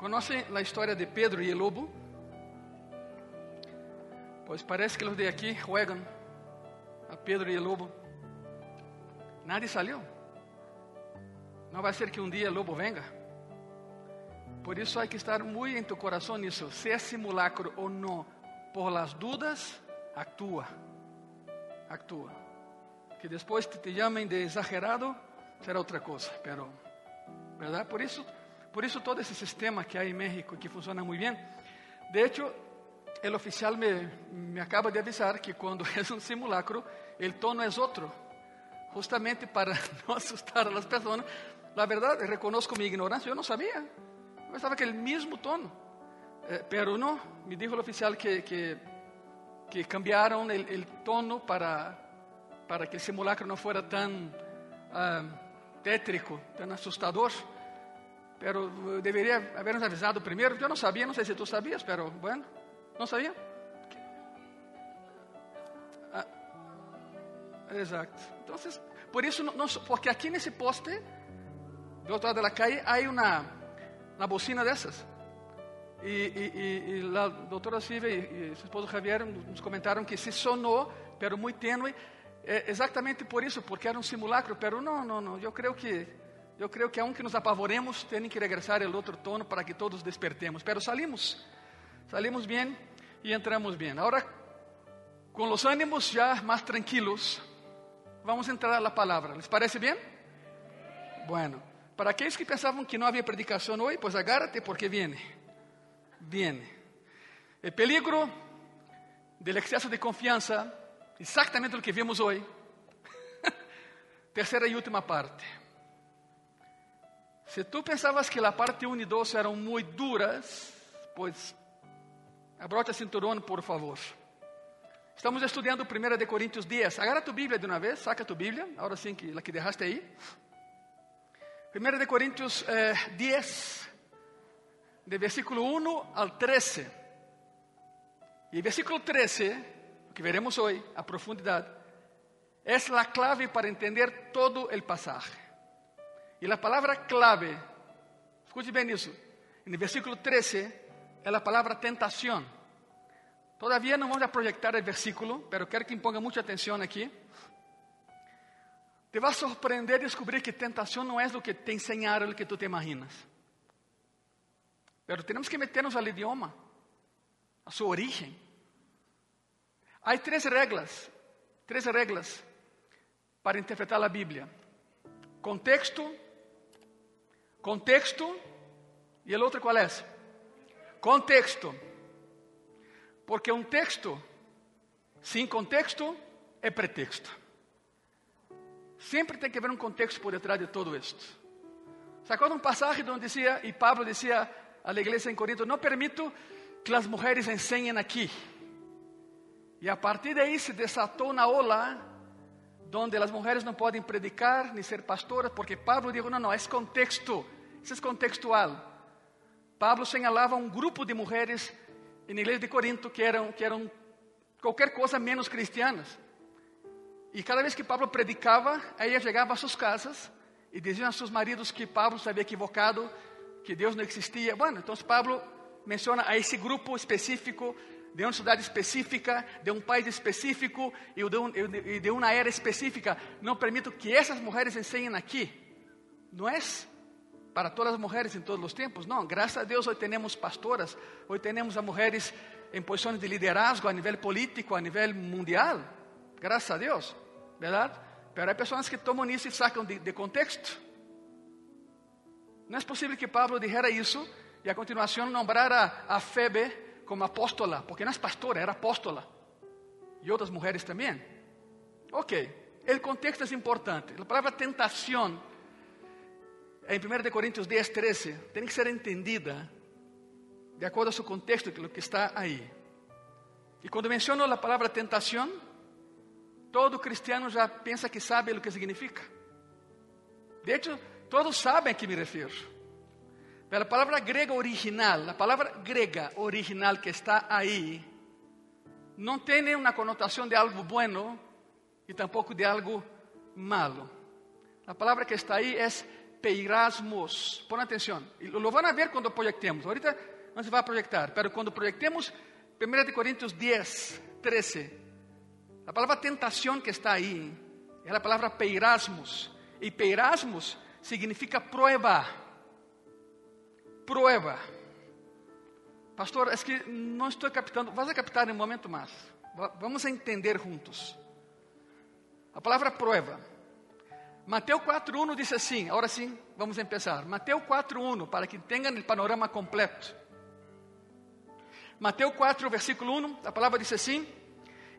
¿Conocen la historia de Pedro y el lobo? Pues parece que los de aquí juegan a Pedro y el lobo. Nadie salió. No va a ser que un día el lobo venga. Por isso hay que estar muy en tu corazón nisso. Se é simulacro ou não, por las dudas, actúa. Actúa. Que depois te, te de exagerado, será outra coisa. Pero, ¿verdad? Por isso, por isso todo esse sistema que há em México que funciona muito bem. De hecho, el oficial me, me acaba de avisar que quando é um simulacro, el tono é outro. Justamente para não assustar a las pessoas. La verdad, reconozco mi ignorancia, yo no sabía. Yo pensaba que el mismo tono. Eh, pero no, me dijo el oficial que, que, cambiaron el, tono para, para que el simulacro no fuera tan uh, tétrico, tan asustador. Pero debería habernos avisado primero. Yo no sabía, no sé si tú sabías, pero bueno, no sabía. Ah, exacto. Entonces, por no, no, porque aquí en ese poste do outro lado da calle há uma, uma bocina dessas. E, e, e, a doutora Silvia e, e seu esposo Javier nos comentaram que se sonou, pero muito tênue, exatamente por isso, porque era um simulacro. Pero não, não, não. Eu creio que eu creio que aunque nos apavoremos, tem que regressar o outro tono para que todos despertemos. Pero salimos, salimos bem e entramos bem. Agora, com os ânimos já mais tranquilos, vamos entrar na palavra. ¿Les parece bem? Bueno. Para aqueles que pensavam que não havia predicação hoje, pois agárrate porque viene. Viene. O peligro do excesso de confiança, exatamente o que vimos hoje. Terceira e última parte. Se tu pensavas que a parte 1 e 2 eram muito duras, pois abrocha cinturão, por favor. Estamos estudando 1 de Coríntios 10. Agarra tu Bíblia de uma vez, saca tu Bíblia, agora sim que a que deixaste aí. 1 de Coríntios eh, 10, de versículo 1 al 13. E o versículo 13, que veremos hoje a profundidade, é a clave para entender todo o pasaje. E a palavra clave, escute bem isso, no versículo 13 é a palavra tentação. Todavía não vamos a projetar o versículo, pero quero que ponga muita atenção aqui. Te vai surpreender descobrir que tentação não é o que te ensinaram, o que tu te imaginas. Pero temos que meternos ao idioma, a sua origem. Há três regras, três regras para interpretar a Bíblia: contexto, contexto e o outro qual é? Contexto. Porque um texto sem contexto é pretexto. Sempre tem que haver um contexto por detrás de todo isto. ¿Se acuerda um passagem onde dizia, e Pablo dizia à igreja em Corinto, não permito que as mulheres enseñen aqui. E a partir daí se desatou uma ola onde as mulheres não podem predicar nem ser pastoras, porque Pablo disse: não, não, é contexto, isso é contextual. Pablo señalava um grupo de mulheres na igreja de Corinto que eram, que eram qualquer coisa menos cristianas. E cada vez que Pablo predicava, ela chegava a suas casas e diziam a seus maridos que Pablo se havia equivocado, que Deus não existia. Bueno, então Pablo menciona a esse grupo específico, de uma cidade específica, de um país específico e de, de uma era específica. Não permito que essas mulheres ensenem aqui. Não é para todas as mulheres em todos os tempos, não. Graças a Deus, hoje temos pastoras, hoje temos a mulheres em posições de liderazgo a nível político, a nível mundial. Graças a Deus, verdade? Pero há pessoas que tomam isso e sacam de, de contexto. Não é possível que Pablo dijera isso e a continuação nombrara a Febe como apóstola, porque não é pastora, era apóstola. E outras mulheres também. Ok, o contexto é importante. A palavra tentação, em 1 Coríntios 10, 13, tem que ser entendida de acordo ao seu contexto, que o que está aí. E quando menciono a palavra tentação, todo cristiano já pensa que sabe o que significa. De hecho, todos sabem a que me refiro. Pero a palavra grega original, a palavra grega original que está aí, não tem uma conotação de algo bueno e tampouco de algo malo. A palavra que está aí é peirasmos. Pon atención. Y lo, van a ver cuando proyectemos. Ahorita no se va a proyectar, pero cuando proyectemos 1 de Corintios 10, 13, la palabra tentación que está ahí es la palabra peirasmos. Y peirasmos significa prueba. Prueba. Pastor, es que no estoy captando. Vas a captar en un momento. Va- Vamos entender juntos. A palavra prueba. Mateus 4.1 diz assim, agora sim, vamos empezar. Mateus 4.1, para que tenham o panorama completo. Mateus 4, versículo 1, a palavra diz assim: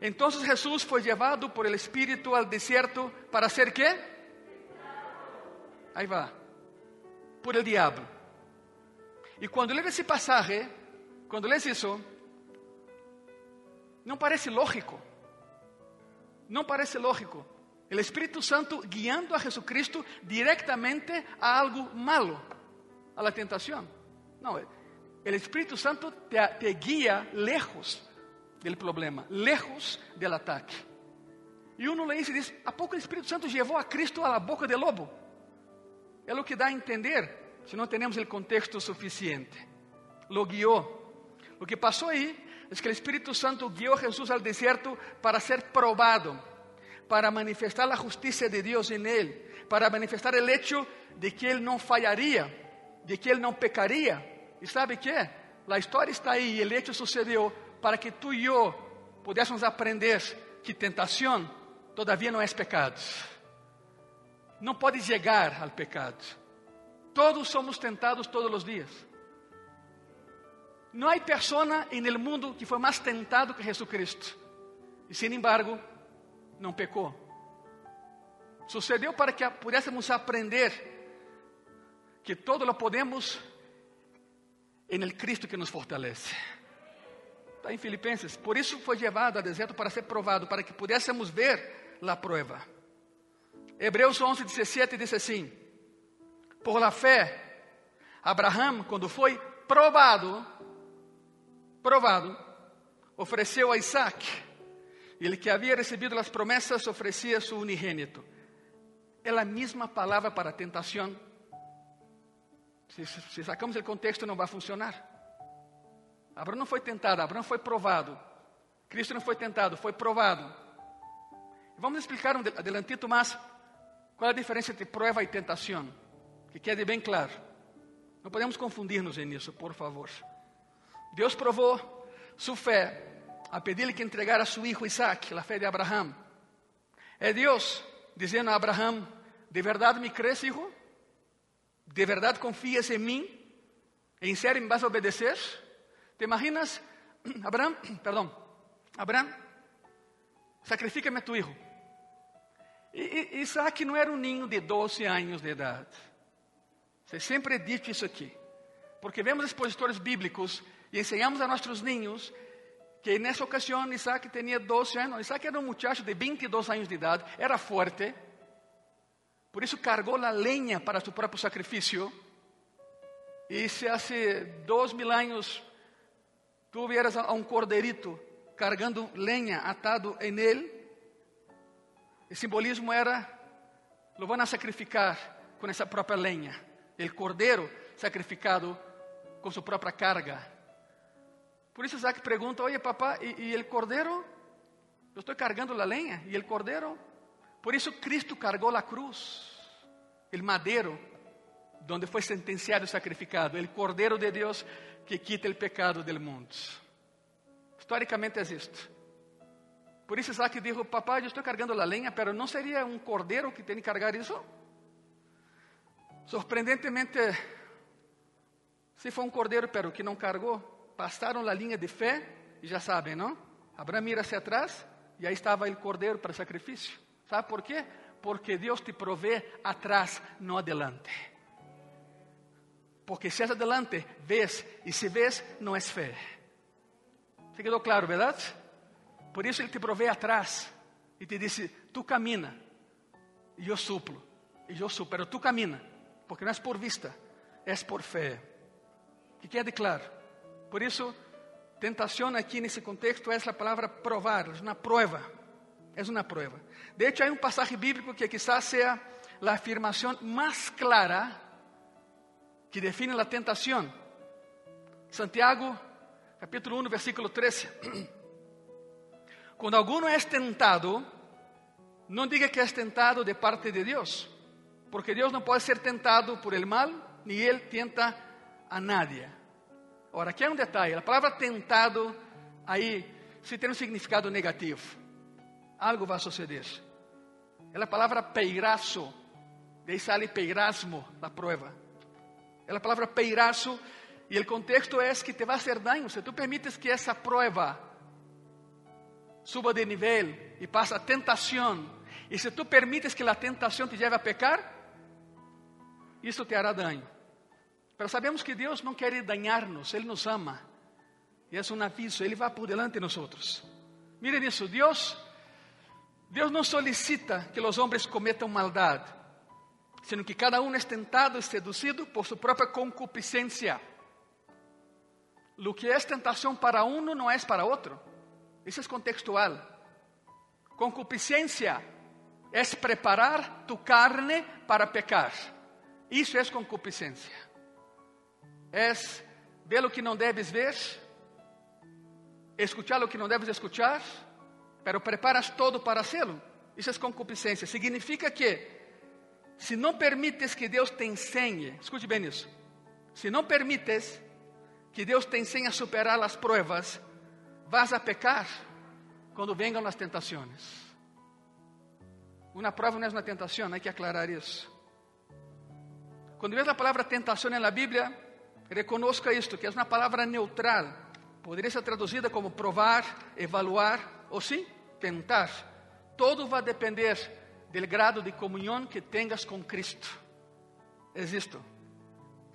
Então Jesus foi levado por el Espírito al desierto para ser quê? Aí vai. Por el diabo. E quando lê esse passagem, quando lês isso, não parece lógico. Não parece lógico. O Espírito Santo guiando a Jesucristo diretamente a algo malo, a la tentação. Não, o Espírito Santo te, te guia lejos del problema, lejos del ataque. E uno lê isso e diz: ¿A pouco o Espírito Santo levou a Cristo a la boca del lobo? É o que dá a entender, se não temos o contexto suficiente. Lo guiou. O que passou aí é que o Espírito Santo guiou a Jesus ao deserto para ser probado, para manifestar a justiça de Deus em ele, para manifestar o hecho de que ele não falharia, de que ele não pecaria. E sabe que? A história está aí e o hecho sucedeu para que tu e eu pudéssemos aprender que tentação todavia não é pecado. Não pode chegar ao pecado. Todos somos tentados todos os dias. Não há pessoa no mundo que foi mais tentado que Jesucristo. E, sin embargo, não pecou. Sucedeu para que pudéssemos aprender que todo lo podemos en el Cristo que nos fortalece. Está em Filipenses. Por isso foi levado ao deserto para ser provado, para que pudéssemos ver a prova. Hebreus 11, 17 diz assim: Por la fé, Abraão, quando foi provado, provado, ofereceu a Isaac. Ele que havia recebido as promessas oferecia seu unigênito. É a mesma palavra para tentação. Se, se sacamos o contexto, não vai funcionar. Abraão não foi tentado, Abraão foi provado. Cristo não foi tentado, foi provado. Vamos explicar um adelantito mais qual é a diferença entre prova e tentação, que quede bem claro. Não podemos confundir-nos nisso, por favor. Deus provou sua fé a pedir-lhe que entregara a seu filho Isaac, a fé de Abraão. É Deus dizendo a Abraão: De verdade me crees, hijo? De verdade confias em mim? Em sério me vas a obedecer? ¿Te imaginas, Abraham, perdón, Abraham, sacrifícame a tu hijo? E, Isaac não era um ninho de 12 anos de idade. Você sempre dito isso aqui. Porque vemos expositores bíblicos e ensinamos a nossos ninhos que nessa ocasião Isaac tinha 12 anos. Isaac era um muchacho de 22 anos de idade, era forte. Por isso cargou a lenha para seu próprio sacrifício. E se há dois mil anos tu vieras a um corderito cargando lenha atado em ele, o simbolismo era, lo van a sacrificar com essa própria lenha. O cordeiro sacrificado com sua própria carga. Por isso Isaac pergunta, oye papá, e, o cordeiro? Eu estou cargando a lenha, e o cordeiro? Por isso Cristo cargou a cruz, o madeiro, donde foi sentenciado e sacrificado, o cordeiro de Deus que quita o pecado do mundo. Historicamente é isto. Por isso Isaac disse, papai, eu estou cargando a lenha, pero não seria um cordeiro que tem que cargar isso? Sorprendentemente, se foi um cordeiro, pero que não cargou, passaram a linha de fé, e já sabem, não? Abraão mira hacia atrás, e aí estava o cordeiro para sacrifício. Sabe por quê? Porque Deus te provê atrás, não adelante. Porque se és adelante, vês, e se vês, não és fé. ¿Se quedou claro, verdade? Por isso Ele te provê atrás e te disse: Tu camina, e eu suplo, e eu suplo, pero tu camina, porque não é por vista, é por fé. Que quede claro. Por isso, tentação aqui nesse contexto é a palavra provar, é uma prova. É uma prova. De hecho, há um passagem bíblico que quizás seja la afirmación más clara que define la tentación. Santiago, capítulo 1, versículo 13. Cuando alguno es tentado, no diga que es tentado de parte de Dios, porque Dios no puede ser tentado por el mal, ni Él tienta a nadie. Ahora, aquí hay un detalle. La palabra tentado ahí sí tiene un significado negativo. Algo va a suceder. Es la palabra peirazo. De ahí sale peirasmo, la prueba. É a palavra peiraço e o contexto é que te vai fazer daño. Se tu permites que essa prova suba de nível e passe a tentação, e se tu permites que a tentação te leve a pecar, isso te hará daño. Mas sabemos que Deus não quer dañar-nos, Ele nos ama. E é um aviso, Ele vai por delante de nós. Miren isso, Deus, Deus não solicita que os homens cometam maldade sino que cada uno es tentado y seducido por su propia concupiscencia. Lo que es tentación para uno no es para otro. Eso es contextual. Concupiscencia es preparar tu carne para pecar. Isso é concupiscência. É ver o que não deves ver, escuchar o que não deves escuchar, pero preparas todo para hacerlo. Isso é concupiscência. Significa que se não permites que Deus te ensine, escute bem isso. Se não permites que Deus te ensine a superar as pruebas, vas a pecar quando venham as tentações. Uma prova não é uma tentação, há que aclarar isso. Quando vês a palavra tentação na Bíblia, reconozca isto, que é uma palavra neutral. Poderia ser traduzida como provar, evaluar ou sim, tentar. Todo vai depender del grado de comunión que tengas con Cristo. Es esto.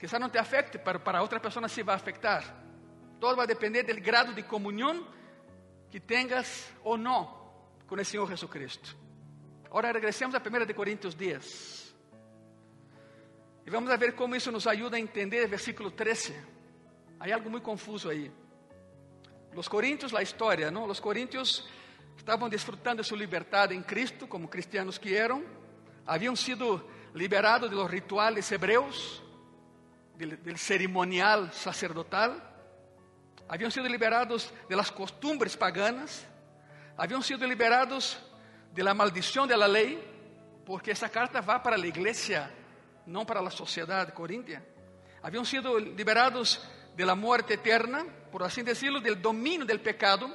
Quizá no te afecte, pero para otra persona sí va a afectar. Todo va a depender del grado de comunión que tengas o no con el Señor Jesucristo. Ahora regresemos a 1 de Corintios 10. Y vamos a ver cómo eso nos ayuda a entender versículo 13. Hay algo muy confuso ahí. Los Corintios, la historia, ¿no? Los Corintios estavam desfrutando de sua liberdade em Cristo, como cristianos que eram, haviam sido liberados de los rituales hebreus, del cerimonial sacerdotal, haviam sido liberados de las costumbres paganas, haviam sido liberados de la maldição de la lei, porque essa carta vai para a igreja, não para a sociedade coríntia. Haviam sido liberados de la muerte eterna, por assim decirlo, del dominio del pecado,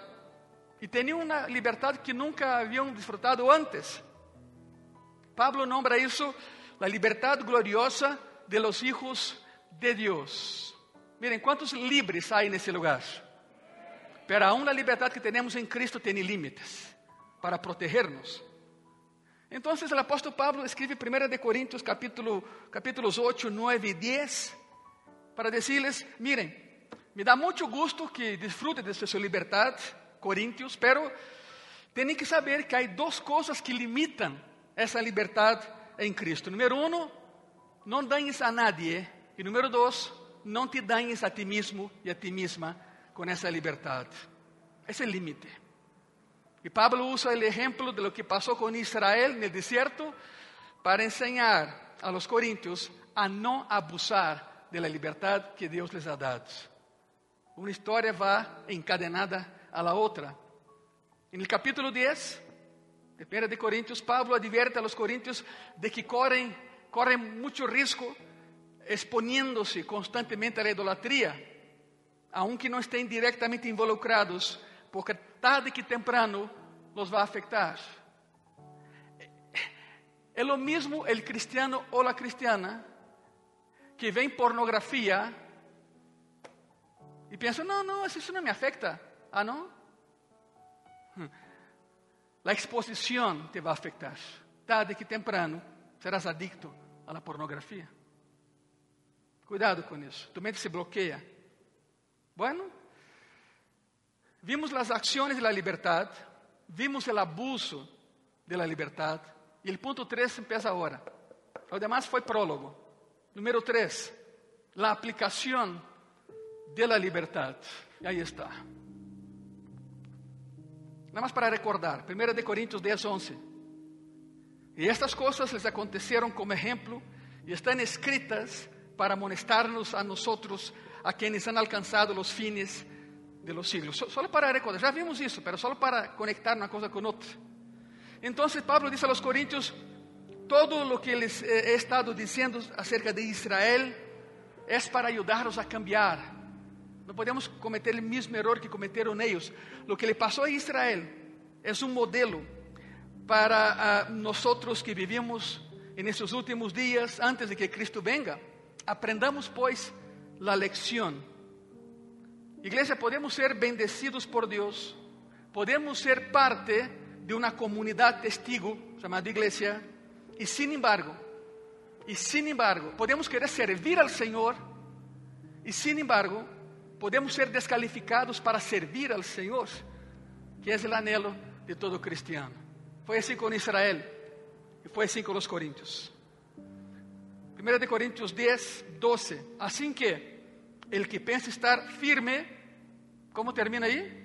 e tinham uma liberdade que nunca haviam desfrutado antes. Pablo nombra isso a liberdade gloriosa de los hijos de Deus. Miren, quantos livres há nesse lugar? Pero aún a liberdade que temos em Cristo tem limites para protegernos. Então, o apóstolo Pablo escreve 1 de Coríntios capítulo, capítulos 8, 9 e 10 para decirles, miren, me dá muito gosto que disfruten de sua liberdade, Coríntios, pero tem que saber que há duas coisas que limitam essa liberdade em Cristo. Número um, não danes a nadie. E número dois, não te danes a ti mesmo e a ti mesma com essa liberdade. Esse é o límite. E Pablo usa o exemplo de lo que passou com Israel no deserto para ensinar a los coríntios a não abusar da liberdade que Deus les ha dado. Uma história vai encadenada a la otra. En el capítulo 10 de 1 de Corintios, Pablo advierte a los corintios de que corren, corren mucho riesgo exponiéndose constantemente a la idolatría, aunque no estén directamente involucrados, porque tarde que temprano los va a afectar. É lo mismo el cristiano o la cristiana que ven pornografía y piensa, no, no, eso no me afecta. Ah, não? A exposição te vai afetar. Tarde que temprano serás adicto à pornografia. Cuidado com isso. Tu mente se bloqueia. Bueno, vimos as ações da liberdade, vimos o abuso da liberdade, e o ponto 3 empieza agora. O demais foi prólogo. Número 3, a aplicação da liberdade. E aí está. Nada mais para recordar, 1 de Coríntios 10, 11. Y estas cosas les acontecieron como ejemplo y están escritas para amonestarnos a nosotros, a quienes han alcanzado los fines de los siglos. So- Solo para recordar, ya vimos eso, pero solo para conectar una cosa con otra. Entonces Pablo dice a los Corintios, todo lo que les he he estado diciendo acerca de Israel es para ayudarlos a cambiar. No podemos cometer el mismo error que cometieron ellos. Lo que le pasó a Israel es un modelo para ah, nosotros que vivimos en estos últimos días antes de que Cristo venga. Aprendamos pues la lección. Iglesia, podemos ser bendecidos por Dios, podemos ser parte de una comunidad testigo llamada iglesia, y sin embargo, y sin embargo, podemos querer servir al Señor, y sin embargo, podemos ser descalificados para servir al Señor, que es el anhelo de todo cristiano. Fue así con Israel y fue así con los Corintios. 1 de Corintios 10, 12. Así que el que piensa estar firme, ¿cómo termina ahí?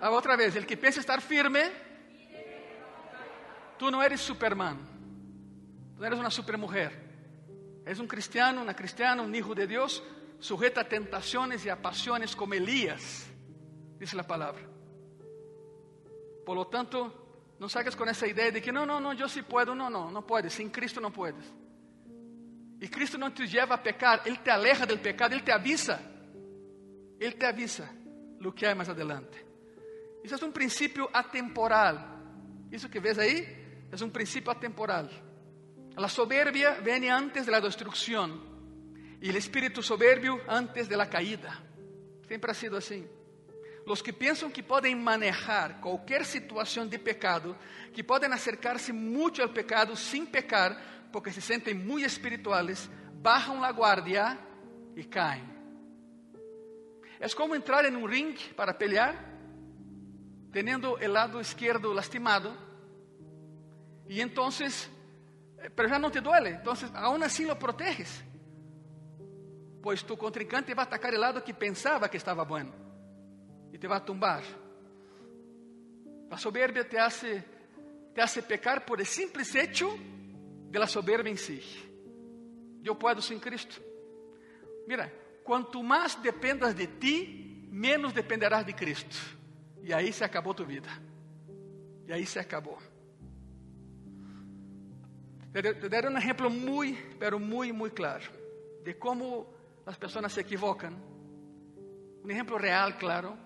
Ah, otra vez, el que piensa estar firme, tú no eres Superman, tú eres una supermujer, eres un cristiano, una cristiana, un hijo de Dios, sujeta a tentaciones y a pasiones como Elías, dice la palabra. Por lo tanto, no salgas con esa idea de que no, no, no, yo sí puedo, no, no, no puedes, sin Cristo no puedes. Y Cristo no te lleva a pecar, Él te aleja del pecado, Él te avisa, Él te avisa lo que hay más adelante. Isso é um princípio atemporal. Isso que ves aí é um princípio atemporal. A soberbia vem antes da destruição e o espírito soberbio antes da caída. Sempre ha sido assim. Los que pensam que podem manejar qualquer situação de pecado, que podem acercar-se muito ao pecado sem pecar, porque se sentem muito espirituales, bajam la guardia e caem. É como entrar em um ringue para pelear teniendo el lado izquierdo lastimado, y entonces, eh, pero ya no te duele, entonces aún así lo proteges, pues tu contrincante va a atacar el lado que pensaba que estaba bueno, y te va a tumbar. La soberbia te hace, te hace pecar por el simple hecho de la en sí. Yo puedo sin Cristo. Mira, cuanto más dependas de ti, menos dependerás de Cristo. E aí se acabou tua vida. E aí se acabou. Te daré um exemplo muito, pero muito, muito claro de como as pessoas se equivocam. Um exemplo real, claro.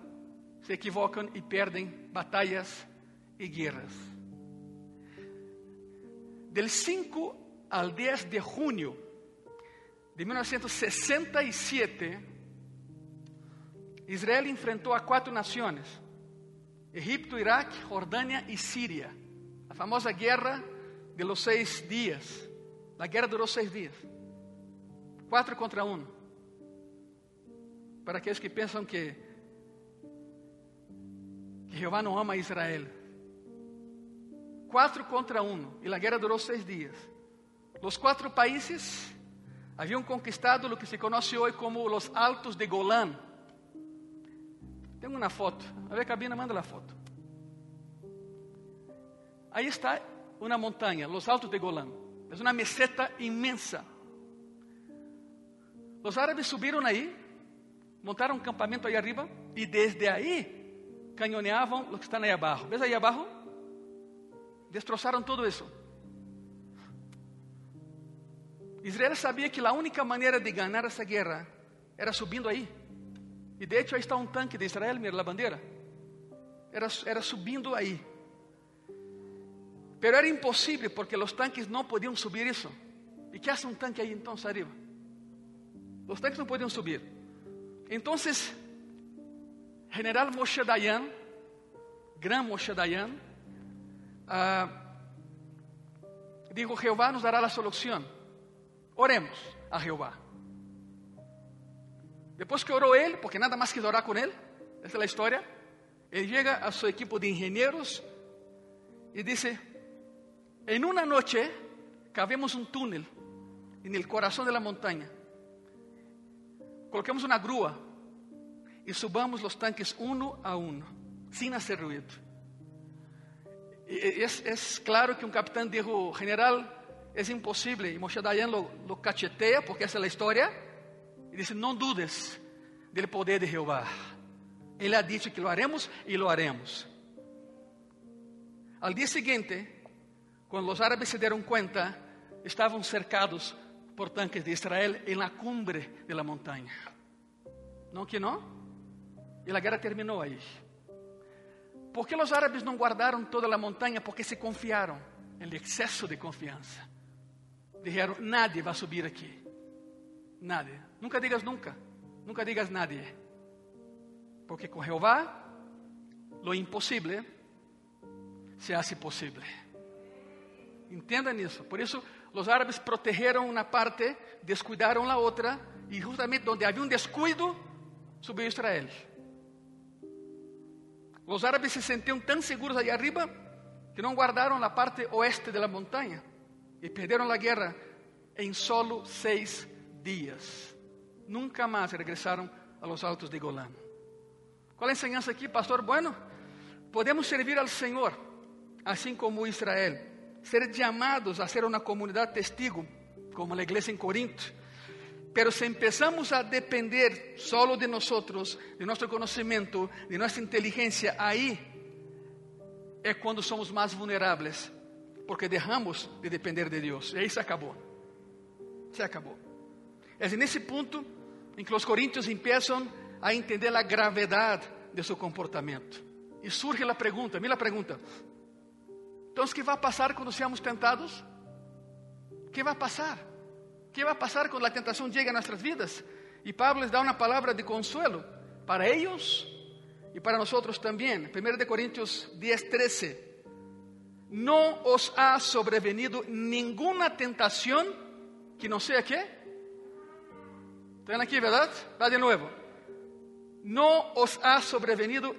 Se equivocam e perdem batalhas e guerras. Del 5 al 10 de junho de 1967, Israel enfrentou a quatro nações. Egipto, Iraque, Jordânia e Síria. A famosa guerra de los seis dias. A guerra durou seis dias. Quatro contra um. Para aqueles que pensam que, que Jeová não ama Israel. Quatro contra um. E a guerra durou seis dias. Os quatro países haviam conquistado o que se conhece hoje como os Altos de Golán. Tengo una foto. A ver, cabina, manda la foto. Ahí está una montaña, los Altos de Golán. Es una meseta inmensa. Los árabes subieron ahí, montaron un campamento ahí arriba y desde ahí cañoneaban los que están ahí abajo. ¿Ves ahí abajo? Destrozaron todo eso. Israel sabía que la única manera de ganar esa guerra era subindo ahí. E de hecho aí está um tanque de Israel, mira a bandeira. Era, era subindo aí. Pero era impossível porque os tanques não podiam subir isso. E que hace um tanque aí então arriba? Os tanques não podiam subir. Então, General Moshe Dayan, Gran Moshe Dayan, ah, dijo: Jehová nos dará a solução. Oremos a Jeová. Depois que orou ele, porque nada mais que orar com ele, essa é a história. Ele chega a seu equipo de engenheiros e disse: Em uma noite cavemos um túnel no coração da montanha, coloquemos uma grua e subamos os tanques um a um, sem fazer ruído. Es, es claro que un capitán dijo, general, es imposible. Y Moshe Dayan lo, lo cachetea, porque esa es la historia, y dice, no dudes del poder de Jehová. Él ha dicho que lo haremos y lo haremos. Al día siguiente, cuando los árabes se dieron cuenta, estaban cercados por tanques de Israel en la cumbre de la montaña. ¿No que no? Y la guerra terminó ahí. ¿Por qué los árabes no guardaron toda la montaña? Porque se confiaron en el exceso de confianza. Dijeron, nadie va a subir aquí. Nadie. Nunca digas nunca. Nunca digas nadie. Porque con Jehová lo imposible se hace posible. Entiendan eso. Por eso los árabes protegeron una parte, descuidaron la otra, y justamente donde había un descuido, subió Israel. Los árabes se sentían tan seguros allá arriba que no guardaron la parte oeste de la montaña y perdieron la guerra en solo seis días. Nunca más regresaron a los altos de Golán. ¿Cuál es la enseñanza aquí, pastor? Bueno, podemos servir al Señor, así como Israel, ser llamados a ser una comunidad testigo, como la iglesia en Corinto. Pero si empezamos a depender solo de nosotros, de nuestro conocimiento, de nuestra inteligencia, ahí es cuando somos más vulnerables, porque dejamos de depender de Dios. Y ahí se acabó. Se acabó. Es en ese punto en que los corintios empiezan a entender la gravedad de su comportamiento. Y surge la pregunta, mira la pregunta. Entonces, ¿qué va a pasar cuando seamos tentados? ¿Qué va a pasar? ¿Qué va a pasar cuando la tentación llegue a nuestras vidas? Y Pablo les da una palabra de consuelo para ellos y para nosotros también. 1 de Corintios 10, 13. No os ha sobrevenido ninguna tentación que no sea qué. ¿Están aquí, verdad? Va de nuevo. No os ha sobrevenido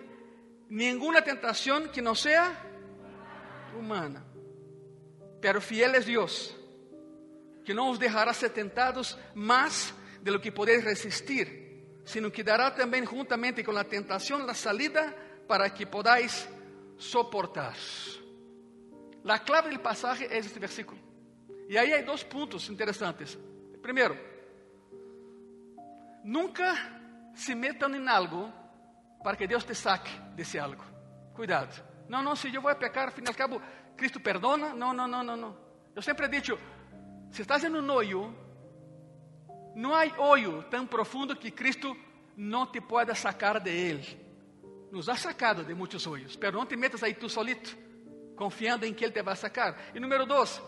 ninguna tentación que no sea humana. Pero fiel es Dios, que no os dejará ser tentados más de lo que podéis resistir, sino que dará también juntamente con la tentación la salida para que podáis soportar. La clave del pasaje es este versículo. Y ahí hay dos puntos interesantes. Primero, nunca se metam em algo para que Deus te saque desse algo. Cuidado. Não, não, se eu vou pecar, afinal de cabo, Cristo perdona. Não, não, não, não, não. Eu sempre he dicho, se estás em um hoyo, não há hoyo tão profundo que Cristo não te pueda sacar de ele. Nos ha sacado de muitos hoyos, pero não te metas aí tu solito, confiando em que Ele te vai sacar. E número dois,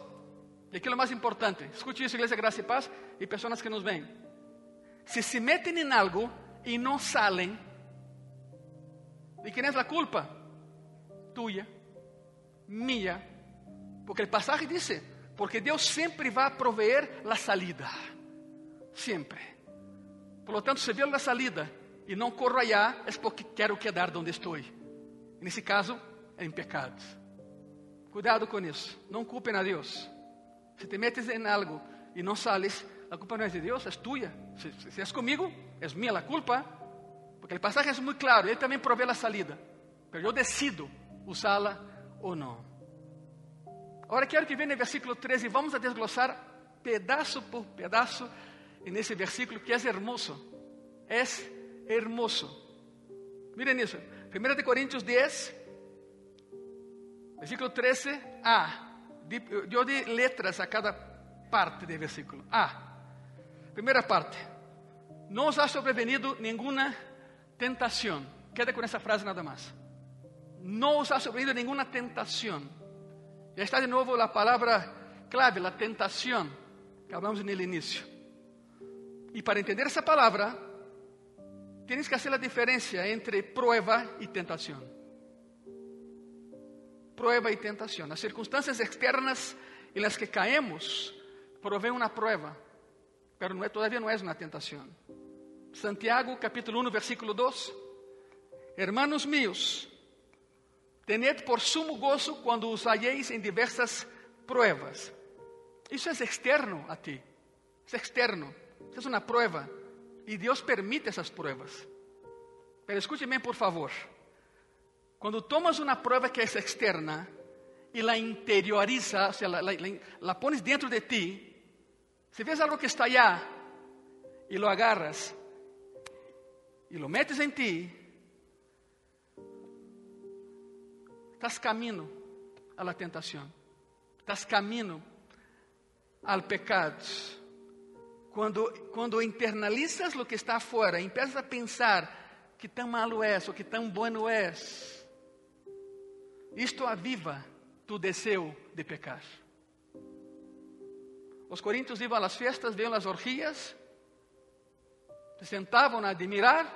e aquilo mais importante, escute isso, Igreja Graça e Paz, e pessoas que nos veem. Se se metem em algo y no salen, ¿de quién es la culpa? Tuya, mía. Porque el pasaje dice, porque Dios siempre va a proveer la salida. Siempre. Por lo tanto, se veo la salida y no corro allá, es porque quiero quedar donde estoy. En ese caso, en pecados. Cuidado con eso. No culpen a Dios. Si te metes en algo y no sales, la culpa no es de Dios, es tuya. Si, si es conmigo, es mía la culpa. Porque el pasaje es muy claro, Él también provee la salida. Pero yo decido usarla o no. Ahora quiero que venga el versículo 13 y vamos a desglosar pedazo por pedazo en ese versículo que es hermoso. Es hermoso. Miren eso. 1 de Corintios 10, versículo 13, A. Yo di letras a cada parte del versículo. A. Primeira parte. Não os ha sobrevenido nenhuma tentação. Queda com essa frase nada mais. Não os ha sobrevenido nenhuma tentação. Já está de novo a palavra clave, a tentação, que hablamos no início. E para entender essa palavra, tienes que fazer a diferença entre prueba e tentação. Prueba e tentação. As circunstâncias externas em las que caemos provêm uma prueba pero no, todavía no es una tentación. Santiago capítulo 1 versículo 2. Hermanos míos, tened por sumo gozo cuando os halléis en diversas pruebas. Isso é externo a ti, é externo, isso é uma prueba e Deus permite essas pruebas. Pero escúcheme por favor, quando tomas uma prueba que é externa, y la interioriza, o sea, la, la, la pones dentro de ti, si ves algo que está allá y lo agarras y lo metes en ti, estás camino a la tentación, estás camino al pecado. Quando, quando internalizas o que está fora, empiezas a pensar que tão malo és ou que tão bueno és, isto aviva tu desejo de pecar. Os coríntios iam às festas, viam as orgias, se sentavam a admirar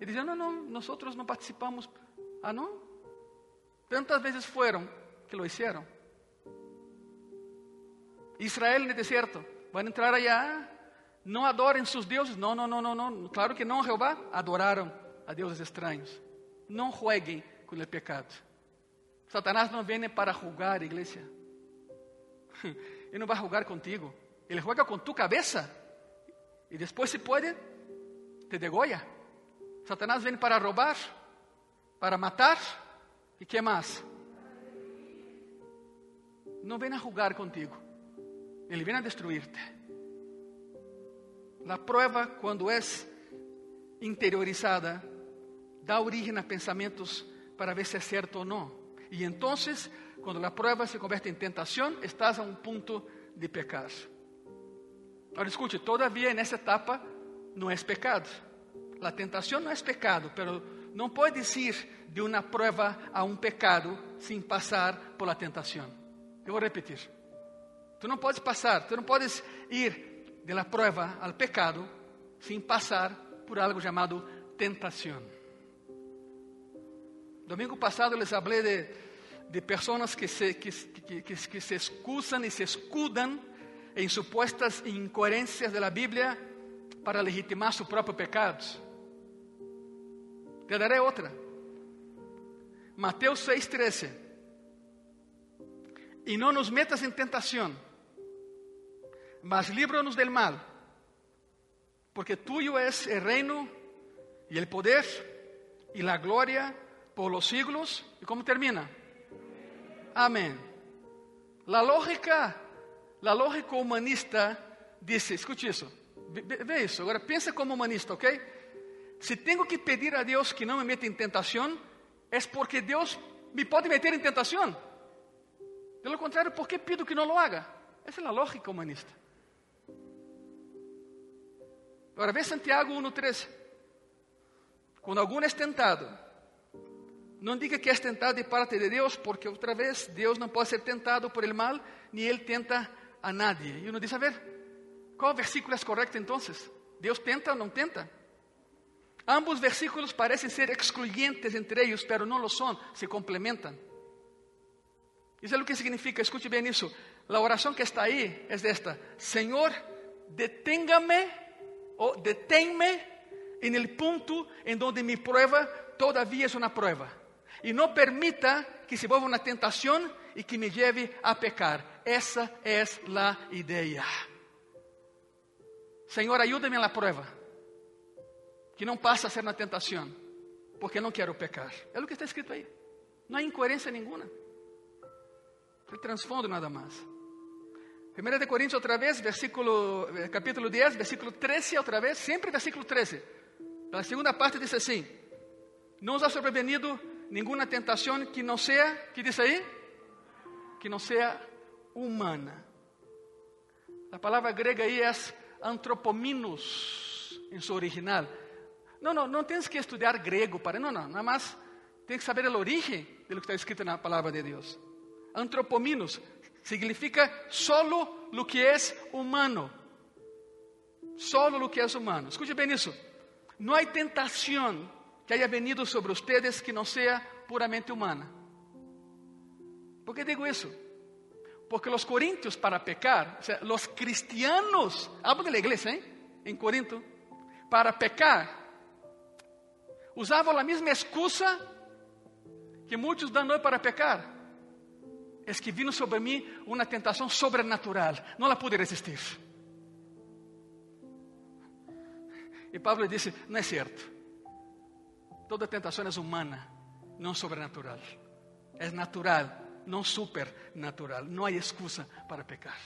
e diziam: Não, não, nós não participamos. Ah, não? Tantas vezes foram que lo hicieron. Israel no deserto, van a entrar allá, não adorem seus deuses. Não, não, não, não, não. Claro que não, Jeová. Adoraram a deuses estranhos. Não jueguem com o pecado. Satanás não vem para julgar, igreja. Ele não vai julgar contigo. Ele juega com tu cabeça. E depois, se pode, te degolla. Satanás vem para roubar, para matar. E que mais? Não vem a julgar contigo. Ele vem a destruir-te. A prova, quando é interiorizada, dá origem a pensamentos para ver se é certo ou não. E então, quando a prova se converte em tentação, estás a um ponto de pecar. Agora, escute, todavia nessa etapa não é pecado. A tentação não é pecado, mas não pode ir de uma prova a um pecado sem passar por la tentação. Eu vou repetir. Tu não podes passar, tu não podes ir de la prova ao pecado sem passar por algo chamado tentação. Domingo passado les hablé de, de pessoas que se, que, que, que, que se excusam e se escudam em supostas incoerências da Bíblia para legitimar seu próprio pecado. Te daré outra. Mateus 6,13. E não nos metas em tentação, mas líbranos del mal, porque tuyo es el reino y el poder y la gloria por los siglos. ¿Y cómo termina? Amén. La lógica, la lógica humanista dice, escute isso, ve, ve agora pensa como humanista, ok? Se tenho que pedir a Deus que não me meta em tentação, é porque Deus me pode meter em tentação. Pelo contrário, ¿por que pido que não lo haga? Essa é a lógica humanista. Agora, vê Santiago 1,13. Quando algum é tentado, não diga que é tentado de parte de Deus, porque outra vez Deus não pode ser tentado por el mal, nem Ele tenta a nadie. E uno diz: A ver, qual versículo é correto então? Deus tenta ou não tenta? Ambos versículos parecem ser excluyentes entre eles, pero não lo são, se complementam. Isso é o que significa, escute bem isso. A oração que está aí é esta: Senhor, deténgame o deténme en el punto en donde mi prueba todavía es una prueba. Y no permita que se vuelva una tentación y que me lleve a pecar. Esa es la idea. Senhor, ayúdame en la prueba. Que não passa a ser uma tentação, porque não quero pecar. É o que está escrito aí. Não há incoerência nenhuma. É transfundo nada mais. 1 de Coríntios outra vez, versículo, eh, capítulo 10, versículo 13 outra vez, sempre versículo 13. A segunda parte diz assim: Não os ha sobrevenido nenhuma tentação que não seja, que diz aí? Que não seja humana. A palavra grega aí é antropominos, em seu original. Não, não, não tens que estudar grego para, não, não, nada mais tens que saber a origem de lo que está escrito na palavra de Deus. Antropominos significa solo lo que es humano. Solo lo que es humano. Escute bem isso. Não há tentação que haya venido sobre ustedes que não seja puramente humana. ¿Por que digo isso? Porque os corintios para pecar, o sea, los cristianos, hablo de la iglesia, ¿eh? en Corinto, para pecar, usavam a mesma excusa que muitos dão hoje para pecar es que vino sobre mí una tentación sobrenatural. No la pude resistir. Y Pablo dice, no es cierto. Toda tentación es humana, no sobrenatural. Es natural no supernatural. No hay excusa para pecar.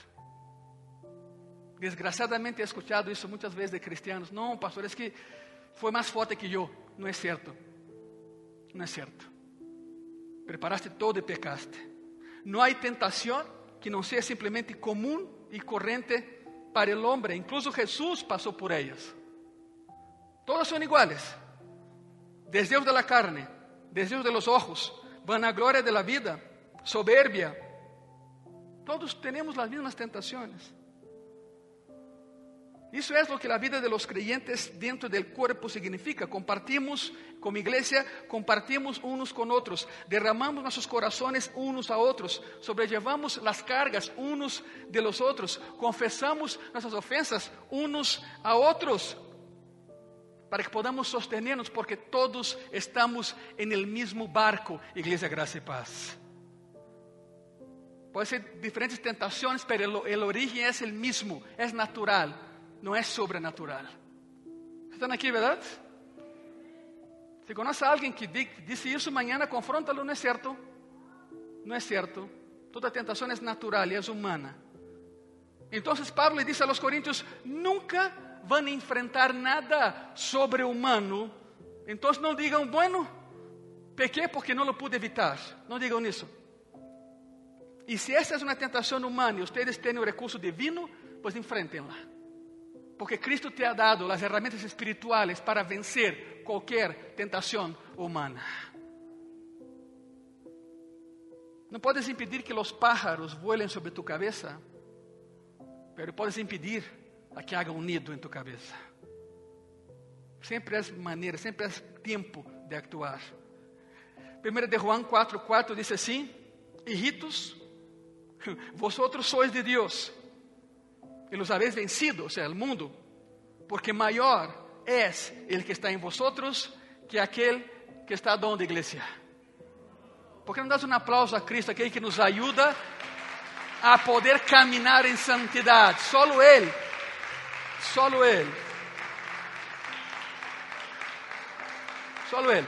Desgraciadamente he escuchado eso muchas veces de cristianos. No, pastor, es que fue más fuerte que yo. No es cierto. No es cierto. Preparaste todo y pecaste. No hay tentación que no sea simplemente común y corriente para el hombre. Incluso Jesús pasó por ellas. Todas son iguales. Deseos de la carne, deseos de los ojos, vanagloria de la vida, soberbia. Todos tenemos las mismas tentaciones. Isso é o que a vida de los creyentes dentro del cuerpo significa. Compartimos como iglesia, compartimos unos con otros, derramamos nossos corazones unos a outros, sobrellevamos las cargas unos de los otros, confesamos nossas ofensas unos a outros, para que podamos sostenernos, porque todos estamos en el mismo barco, Iglesia Gracia y Paz. Pode ser diferentes tentações, mas o, o origen é o mesmo, é natural não é sobrenatural. Estão aqui, verdade? Se conhece alguém que disse isso amanhã, confronta-lo, não é certo? Não é certo. Toda tentação é natural e é humana. Então, Pablo lhe disse a los Coríntios: nunca vão enfrentar nada sobre-humano. Então, não digam, bueno, pequei porque não lo pude evitar. Não digam isso. E se essa é uma tentação humana e vocês têm o recurso divino, pues enfrentem-la. Porque Cristo te ha dado las herramientas espirituales para vencer cualquier tentación humana. No puedes impedir que los pájaros vuelen sobre tu cabeza, pero puedes impedir a que haga un nido en tu cabeza. Siempre es manera, siempre es tiempo de actuar. Primero de Juan 4, 4 dice así, hijitos, vosotros sois de Dios e los habéis vencido, o sea, el mundo, porque maior é el que está em vosotros que aquele que está donde igreja. Por não das um aplauso a Cristo, aquele que nos ajuda a poder caminhar em santidade? Solo Ele, solo Ele. Solo Ele.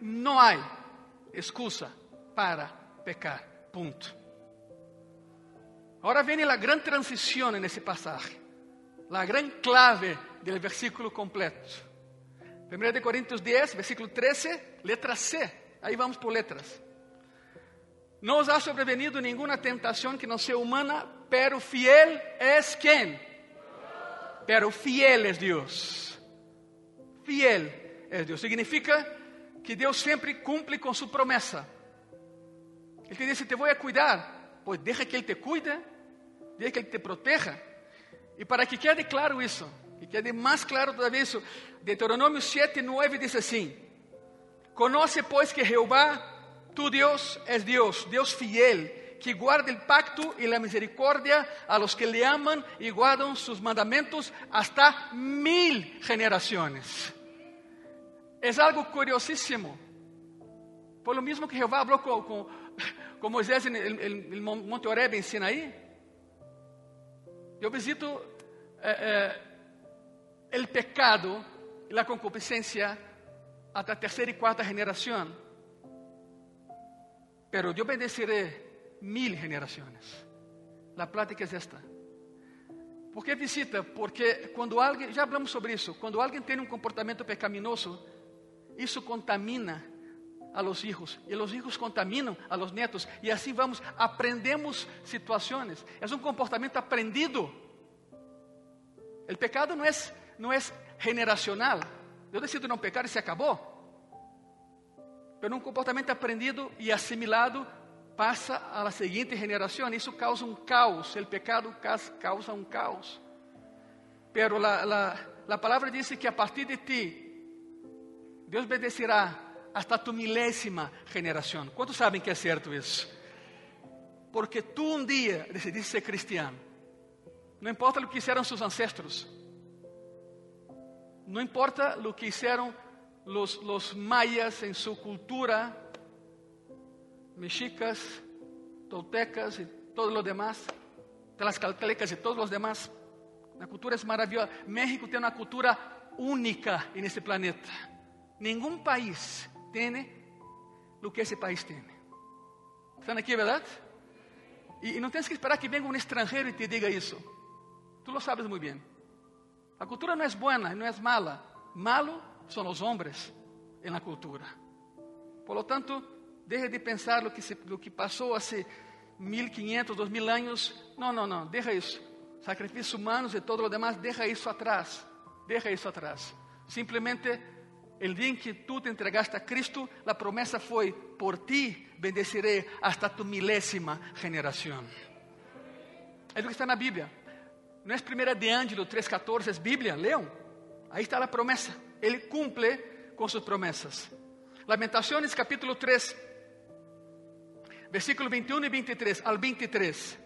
Não há excusa para pecar. Ponto. Ahora viene la gran transición en ese pasaje, la gran clave del versículo completo. 1 de Corintios 10, versículo 13, letra C. Ahí vamos por letras. No os ha sobrevenido ninguna tentación que no sea humana, pero fiel es quien. Pero fiel es Dios. Fiel es Dios. Significa que Deus sempre cumpre com sua promessa. Ele diz: Te vou a cuidar. Pois deixa que Ele te cuide, deixa que Ele te proteja. E para que quede claro isso, que quede mais claro todavia isso, Deuteronômio 7, 9 diz assim: Conoce, pois, que Jeová, tu Deus, é Deus, Deus fiel, que guarda o pacto e a misericórdia a los que le aman e guardam sus mandamentos hasta mil gerações. É algo curiosíssimo. Por lo mismo que Jeová falou com, com com Moisés no Monte Oreb em Sinaí, eu visito eh, eh, o pecado e a concupiscência até a terceira e quarta geração. Pero eu bendeceré mil gerações. A plática é esta. Por que visita? Porque quando alguém, já falamos sobre isso, quando alguém tem um comportamento pecaminoso, isso contamina a los hijos y los hijos contaminan a los nietos y así vamos, aprendemos situaciones. Es un comportamiento aprendido. El pecado no es, no es generacional. Yo decido no pecar y se acabó. Pero un comportamiento aprendido y asimilado pasa a la siguiente generación. Eso causa un caos. El pecado causa un caos. Pero la palabra dice que a partir de ti, Deus bendecirá hasta tu milésima geração. Quantos sabem que é certo isso? Porque tu um dia decidiste ser cristiano. Não importa o que fizeram seus ancestros. Não importa o que fizeram os, os mayas em sua cultura, mexicas, toltecas e todos os demás, tlaxcaltecas e todos os demás. A cultura é maravilhosa. México tem uma cultura única nesse planeta. Nenhum país tiene lo que ese país tiene. ¿Están aquí, verdad? Y, y no tienes que esperar que venga un extranjero y te diga eso. Tú lo sabes muy bien. La cultura no es buena, no es mala. Malo son los hombres en la cultura. Por lo tanto, deje de pensar lo que, se, lo que pasó hace 1500, 2000 años. No, no, no, deja eso. Sacrificios humanos y todo lo demás, deja eso atrás. Deja eso atrás. Simplemente el día en que tú te entregaste a Cristo, la promesa fue, por ti bendeciré hasta tu milésima generación. Es lo que está en la Biblia. No es primera de Ângelo 3.14, es Biblia, lean. Ahí está la promesa. Él cumple con sus promesas. Lamentaciones capítulo 3, versículo 21 y 23 al 23.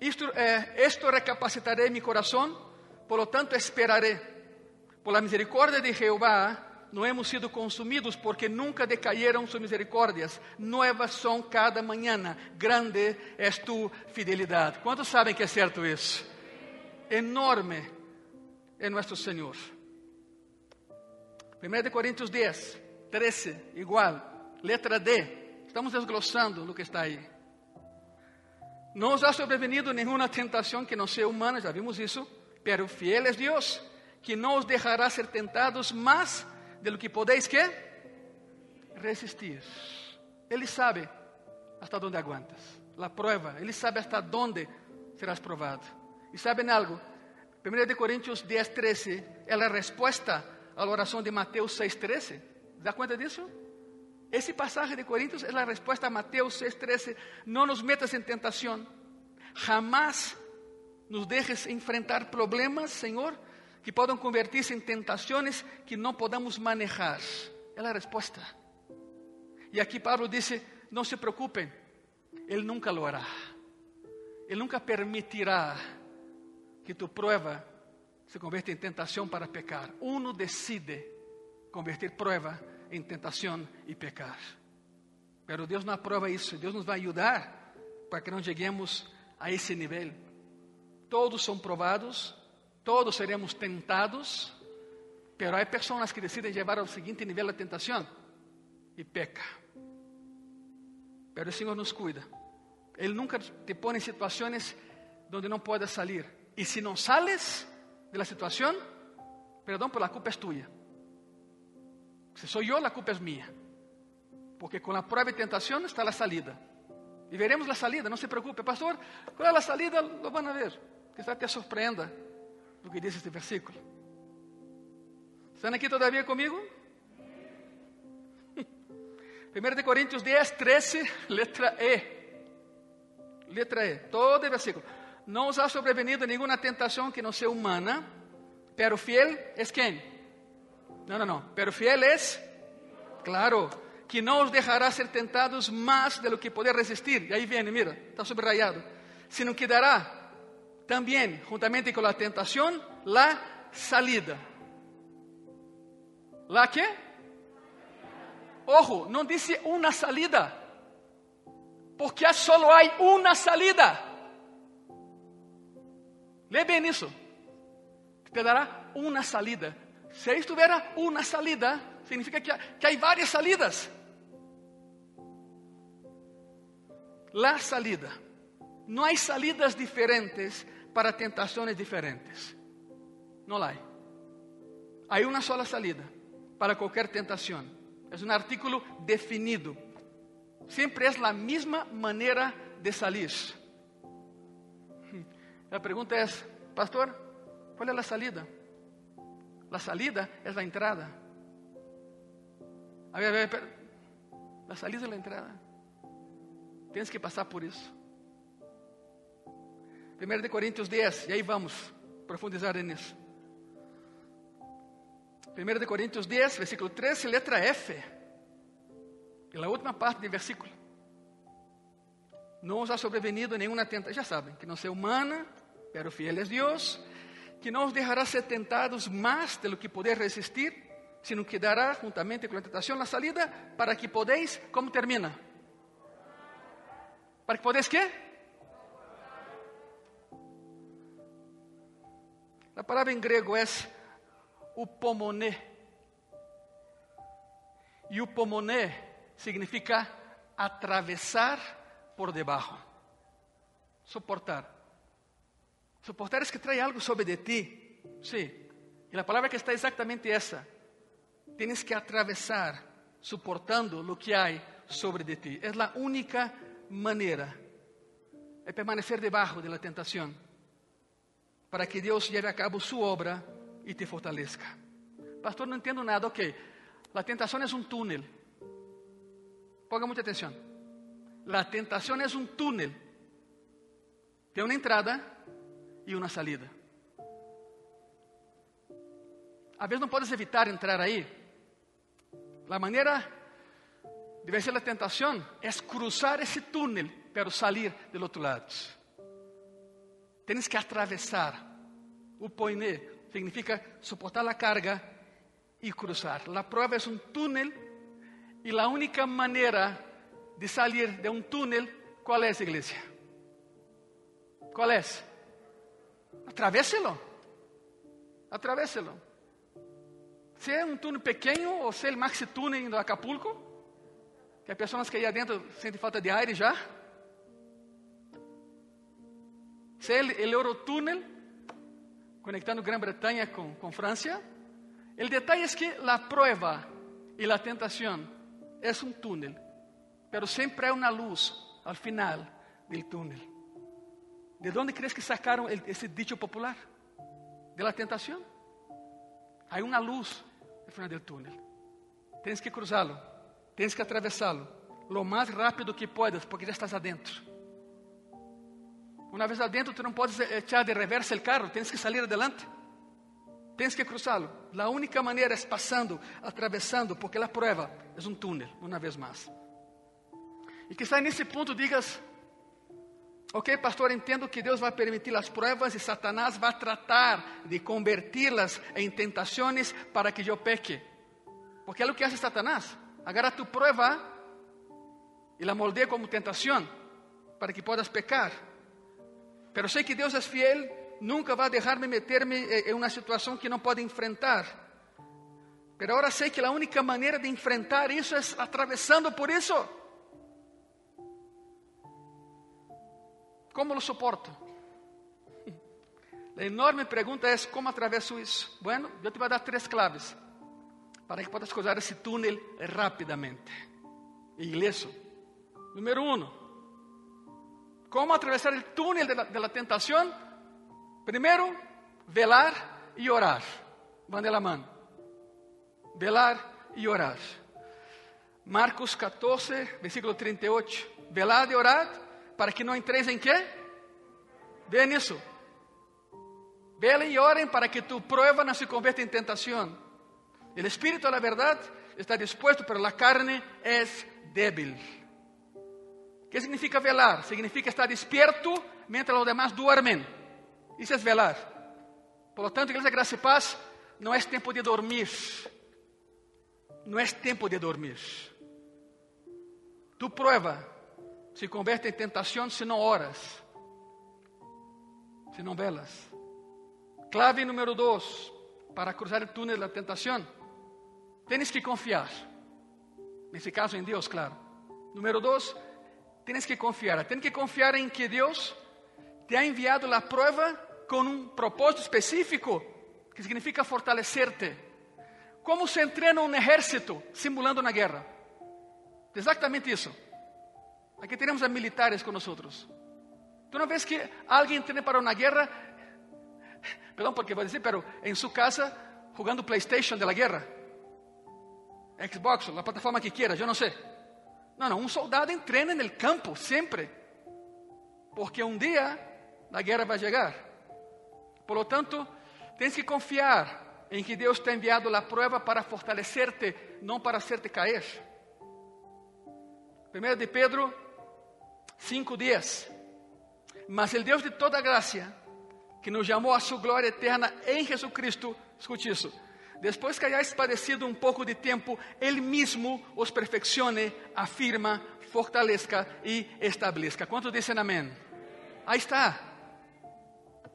Esto, eh, esto recapacitaré mi corazón, por lo tanto esperaré. Por la misericordia de Jehová no hemos sido consumidos porque nunca decayeron sus misericordias. Nuevas son cada mañana. Grande es tu fidelidad. ¿Cuántos saben que es cierto eso? Enorme es nuestro Señor. 1 Corintios 10, 13, igual. Letra D. Estamos desglosando lo que está ahí. Não os ha sobrevenido nenhuma tentação que não seja humana, já vimos isso, pero fiel es Deus, que não os deixará ser tentados mais de lo que podéis que resistir. Ele sabe hasta onde aguantas. La prueba, ele sabe hasta onde serás provado. E sabem algo? 1 Coríntios 10, 13 é a resposta à oração de Mateus 6, 13. ¿Dá conta disso? Esse passagem de Coríntios é a resposta a Mateus 6, 13. Não nos metas em tentação. Jamás nos dejes enfrentar problemas, Senhor, que podem convertir-se em tentações que não podamos manejar. É a resposta. E aqui Pablo disse: não se preocupem, Ele nunca lo hará. Ele nunca permitirá que tu prueba se convierta em tentação para pecar. Uno decide convertir prueba em tentação e pecar. Pero Deus não aprova isso. Deus nos vai ajudar para que não cheguemos a esse nível. Todos são provados, todos seremos tentados, pero há pessoas que decidem levar ao seguinte nível a tentação e peca. Pero o Senhor nos cuida. Ele nunca te põe em situações onde não puedas sair. E se não sales de la situação, perdão, por la culpa é tuya. Si soy yo, la culpa es mía. Porque con la prueba y tentación está la salida. Y veremos la salida, no se preocupe. Pastor, ¿cuál es la salida? Lo van a ver. Quizás te sorprenda lo que dice este versículo. ¿Están aquí todavía conmigo? 1 de Corintios 10, 13, letra E. Letra E, todo el versículo. No os ha sobrevenido ninguna tentación que no sea humana, pero fiel es quien? No, no, no. Pero fiel es, claro, que no os dejará ser tentados más de lo que poder resistir. Y ahí viene, mira, está subrayado. Sino que dará también, juntamente con la tentación, la salida. ¿La qué? Ojo, no dice una salida. Porque solo hay una salida. Lee bien eso. Te dará una salida. Se aí tuviera uma salida, significa que, que há várias salidas. La salida. Não há salidas diferentes para tentações diferentes. Não há. Há uma sola salida para qualquer tentação. É um artículo definido. Sempre é a mesma maneira de salir. A pergunta é, pastor, qual é a salida? La salida es la entrada. A ver, a ver, pero, la salida es la entrada. Tienes que pasar por isso. 1 de Coríntios 10, e aí vamos profundizar nisso. 1 de Coríntios 10, versículo 13, letra F. E a última parte do versículo. Não os ha sobrevenido nenhuma tentação. Já sabem que não seja humana, pero fiel es Deus que não os deixará ser tentados mais de lo que poder resistir, sino que dará juntamente com a tentação a salida para que podeis, como termina? Para que podeis quê? A palavra em grego é upomoné. Yupomoné significa atravesar por debajo. Soportar. Soportar es que trae algo sobre de ti. Sí. Y la palabra que está exactamente esa. Tienes que atravesar soportando lo que hay sobre de ti. Es la única manera de permanecer debajo de la tentación para que Dios lleve a cabo su obra y te fortalezca. Pastor, no entiendo nada. Ok, la tentación es un túnel. Ponga mucha atención. La tentación es un túnel. Tiene una entrada y una salida. A veces no puedes evitar entrar ahí. La manera de vencer la tentación es cruzar ese túnel, pero salir del otro lado. Tienes que atravesar. Upoiné significa soportar la carga y cruzar. La prueba es un túnel y la única manera de salir de un túnel, ¿cuál es, iglesia? ¿Cuál es? Atravéselo. Atravéselo. Sea um túnel pequeno ou seja o maxi túnel do Acapulco, que as pessoas que aí dentro sentem falta de ar já. Seja o Eurotúnel, conectando Grã-Bretanha com, com França. O detalhe é que a prova e a tentação é um túnel, pero sempre há uma luz al final do túnel. ¿De onde crees que sacaram esse dicho popular? De la tentação. Há uma luz no final do túnel. Tens que cruzá-lo, tens que atravessá-lo, lo mais rápido que puedas, porque já estás adentro. Uma vez adentro, tu não podes echar de reversa o carro, tens que sair adelante. Tens que cruzá-lo. A única maneira é passando, atravessando, porque a prova é um túnel, uma vez mais. E que está nesse ponto digas: Ok, pastor, entendo que Deus vai permitir as pruebas e Satanás vai tratar de converti-las em tentações para que eu peque. Porque é o que hace Satanás. Agarra tu prueba e la moldea como tentação para que puedas pecar. Pero sei que Deus é fiel, nunca vai deixar-me meter-me em uma situação que não pode enfrentar. Pero agora sei que a única maneira de enfrentar isso é atravessando por isso. ¿Cómo lo soporto? La enorme pregunta es, ¿cómo atraveso eso? Bueno, yo te voy a dar tres claves para que puedas cruzar ese túnel rápidamente, ileso. Número uno, ¿cómo atravesar el túnel de la, la tentación? Primero, velar y orar. Van de la mano. Velar y orar. Marcos 14, versículo 38. Velar y orar para que não entreis em quê? Veja nisso. Velem e orem para que tu prueba não se converta em tentação. O espírito, a verdade, está disposto, pero a carne é débil. Que significa velar? Significa estar despierto mientras os demás duermen. Isso é velar. Por lo tanto, igreja Graça e Paz, não é tempo de dormir. Não é tempo de dormir. Tu prueba se converte em tentação se não oras, se não velas. Clave número dois para cruzar o túnel da tentação: tens que confiar. Nesse caso, em Deus, claro. Número dois, tens que confiar. Tens que confiar em que Deus te ha enviado a prova com um propósito específico, que significa fortalecerte. Como se entrena um exército simulando uma guerra? Exatamente isso. Aqui temos a militares nós. Tu não vês que alguém treina para uma guerra? Perdão, porque vou dizer, pero em sua casa, jogando PlayStation de la guerra, Xbox, a plataforma que quieras, eu não sei. Não, não, um soldado entrena no campo, sempre. Porque um dia a guerra vai chegar. Por lo tanto, que confiar em que Deus te ha enviado a prova para fortalecerte, não para hacerte cair. Primeiro de Pedro 5 dias. Mas o Deus de toda graça, que nos chamou a sua glória eterna em Jesus Cristo, escute isso. Depois que hayáis padecido um pouco de tempo, Ele mesmo os perfeccione, afirma, fortaleça e estabeleça. Quantos dizem amém? Aí está.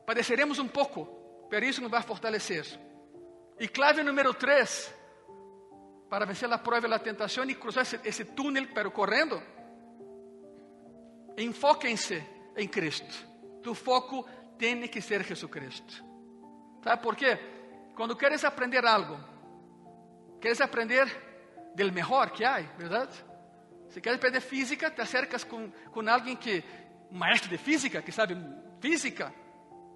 Padeceremos um pouco, pero isso nos vai fortalecer. E clave número 3: para vencer la prueba y la tentación y cruzar ese, ese túnel, pero corriendo. Enfóquense en Cristo. Tu foco tiene que ser Jesucristo. ¿Sabe por qué? Cuando quieres aprender algo, quieres aprender del mejor que hay, ¿verdad? Si quieres aprender física, te acercas con, con alguien que, maestro de física, que sabe física.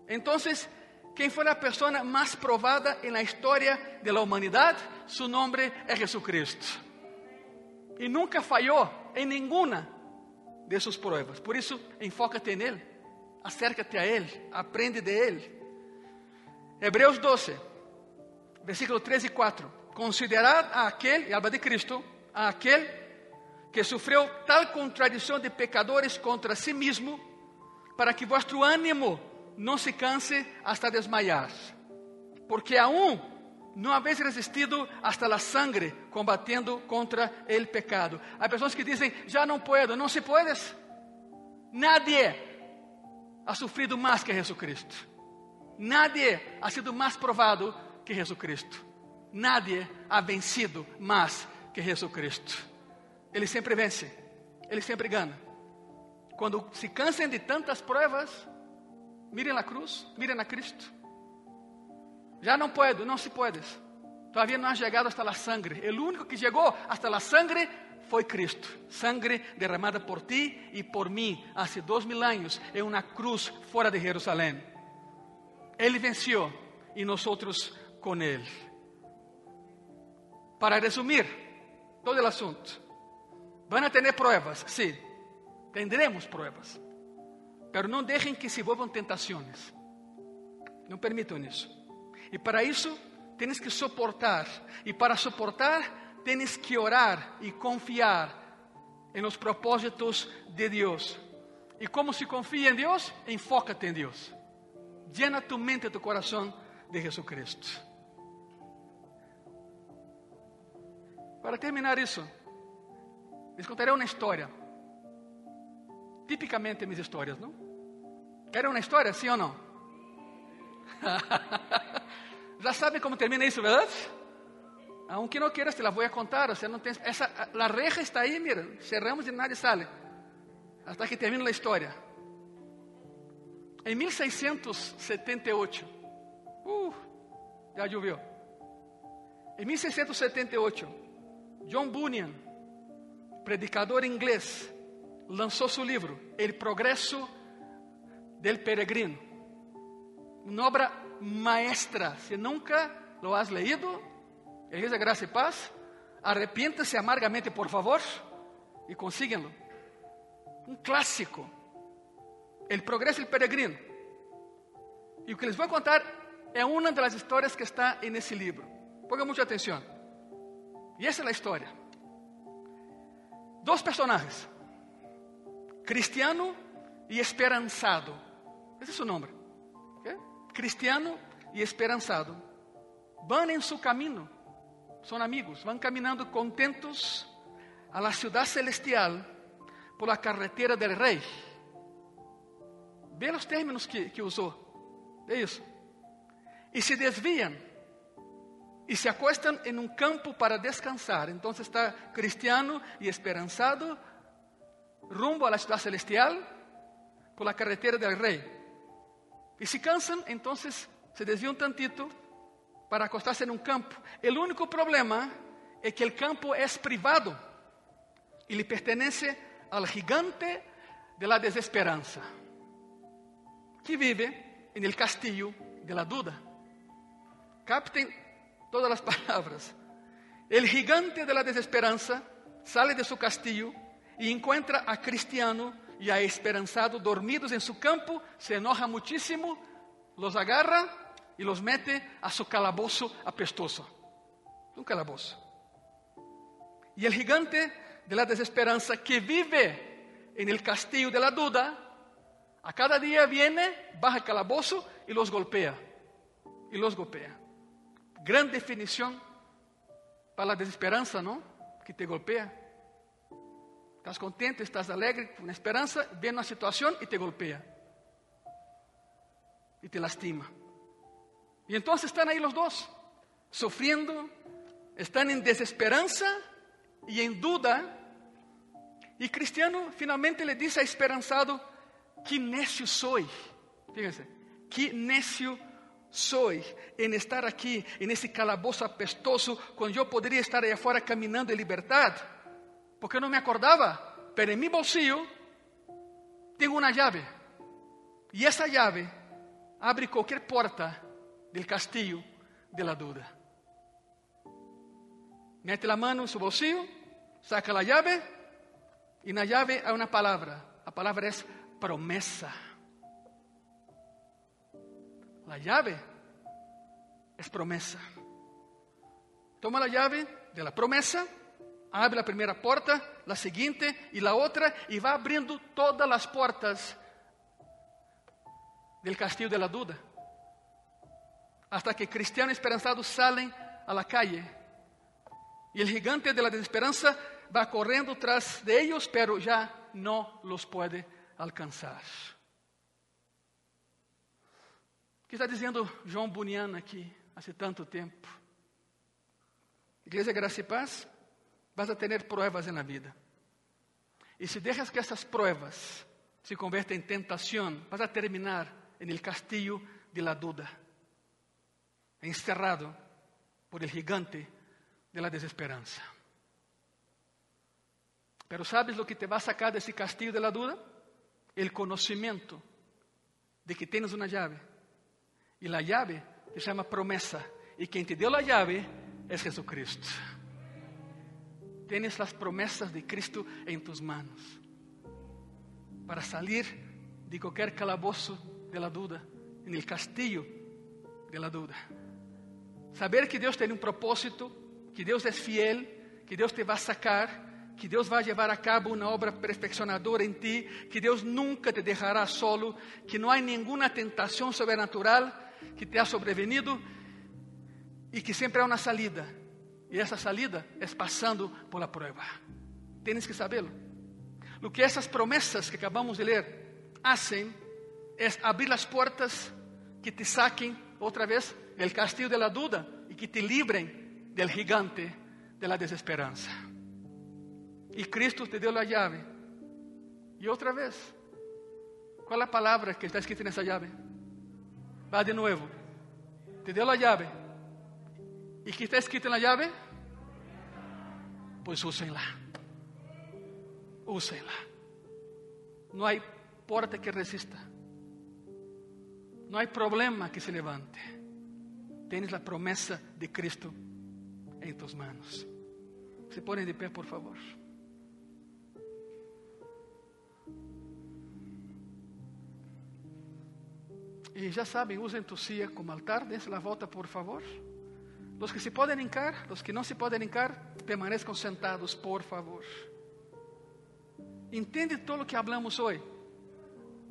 Entonces, quem foi a pessoa mais provada na história da humanidade? Su nome é Jesucristo. E nunca falhou em nenhuma de suas provas. Por isso, enfócate nele, acércate a ele, aprende de ele. Hebreus 12, versículo 3 e 4. Considerad a aquele, e alma de Cristo, a aquele que sofreu tal contradição de pecadores contra si mesmo, para que vuestro ânimo não se canse hasta desmayar, porque aún não habéis resistido hasta la sangre combatiendo contra el pecado. Há pessoas que dizem, já não puedo, não se puedes. Nadie ha sufrido mais que Jesucristo. Nadie ha sido mais provado que Jesucristo. Nadie ha vencido mais que Jesucristo. Ele sempre vence, ele sempre ganha. Quando se cansem de tantas provas, Miren la cruz, miren a Cristo. Ya no puedo, no se puedes. Todavía no has llegado hasta la sangre. El único que llegó hasta la sangre foi Cristo. Sangre derramada por ti e por mim hace dois mil anos em uma cruz fora de Jerusalém. Ele venceu e nós com ele. Para resumir todo o assunto, van a ter pruebas, sim, tendremos pruebas. Pero não deixem que se envolvam tentações. Não permitam isso. E para isso, tens que suportar. E para suportar, tens que orar e confiar em los propósitos de Deus. E como se confia em Deus? Enfócate em Deus. Llena tu mente e tu coração de Jesucristo. Para terminar isso, les contaré uma história. Tipicamente minhas histórias, não? Querem uma história, sim ou não? Já sabem como termina isso, verdade? Aunque não quieras, te la voy a contar. O sea, no tens, esa, la reja está aí, mira, cerramos e nadie sale. Hasta que termine a história. Em 1678, uh, já choveu. Em 1678, John Bunyan, predicador inglês, lançou seu livro, El Progresso del Peregrino. Uma obra maestra. Se nunca lo has leído, Igreja Graça e Paz, arrepiéntase amargamente, por favor, e consíguenlo. Um clássico. El Progresso del Peregrino. E o que les vou contar é uma das histórias que está nesse livro. Ponga muita atenção. E essa é a história. Dois personagens cristiano e esperançado. Esse é seu nome. ¿Okay? Cristiano e esperançado. Van em seu caminho. São amigos. Vão caminhando contentos a la ciudad celestial por la carretera del rei. Vê os términos que, que usou. É isso. E se desviam e se acostam em um campo para descansar. Então está cristiano e esperançado rumbo a la ciudad celestial por la carretera del rey. Y si cansan, entonces se desvían un tantito para acostarse en un campo. El único problema es que el campo es privado y le pertenece al gigante de la desesperanza, que vive en el castillo de la duda. Capten todas las palabras. El gigante de la desesperanza sale de su castillo e encontra a Cristiano e a Esperançado dormidos em seu campo, se enoja muchísimo, los agarra e los mete a su calabozo apestoso. Um calabozo. E o gigante de la desesperanza que vive en el castillo de la duda, a cada día viene, baja el calabozo y los golpea. Y los golpea. Gran definición para la desesperanza, ¿no? Que te golpea. Estás contente, estás alegre, com esperança, vem uma situação e te golpea. E te lastima. E então estão aí os dois, sofrendo, estão em desesperança e em dúvida. E Cristiano finalmente le diz a esperançado: Que necio soy. Fíjense, que necio soy em estar aqui, nesse calabouço apestoso, quando eu poderia estar aí fora caminhando em liberdade. Porque eu não me acordava, pero em meu bolsillo tenho uma chave. E essa chave abre qualquer porta del castillo de la duda. Mete la mano en su bolsillo, saca la llave y en la llave hay una palabra. La palabra es promesa. La llave es promesa. Toma la llave de la promesa, abre la primera puerta, la siguiente y la otra y va abriendo todas las puertas del castillo de la duda. Hasta que cristianos esperanzados salen a la calle y el gigante de la desesperanza va corriendo tras de ellos, pero ya no los puede alcanzar. Que está dizendo João Bunyan aqui, há tanto tempo? Igreja Graça e Paz, vas a ter pruebas na vida. E se deixas que essas pruebas se convertam em tentação, vas a terminar en el castillo de la duda, encerrado por el gigante de la desesperanza. Pero ¿sabes lo que te va a sacar de ese castillo de la duda? El conocimiento de que tienes una llave. Y la llave se llama promesa. Y quien te dio la llave es Jesucristo. Tienes las promesas de Cristo en tus manos para salir de cualquier calabozo de la duda, en el castillo de la duda. Saber que Deus tem um propósito, que Deus é fiel, que Deus te vai sacar, que Deus vai levar a cabo uma obra perfeccionadora em ti, que Deus nunca te deixará solo, que não há nenhuma tentação sobrenatural que te ha sobrevenido e que sempre há uma salida. E essa salida é passando por la prueba. Tienes que saberlo. Lo que essas promessas que acabamos de ler hacen es abrir las puertas que te saquen otra vez del castillo de la y que te libren del gigante de la. Y Cristo te dio la llave. Y otra vez, ¿cuál es la palabra que está escrita en esa llave? Va de nuevo. Te dio la llave. ¿Y qué está escrito en la llave? Pues úsenla. Úsenla. No hay puerta que resista. No hay problema que se levante. Tienes la promesa de Cristo en tus manos. Se ponen de pie, por favor. E já sabem, usem tu silla como altar, dense la volta, por favor. Los que se podem hincar, los que não se podem hincar, permaneçam sentados, por favor. Entende todo o que hablamos hoje?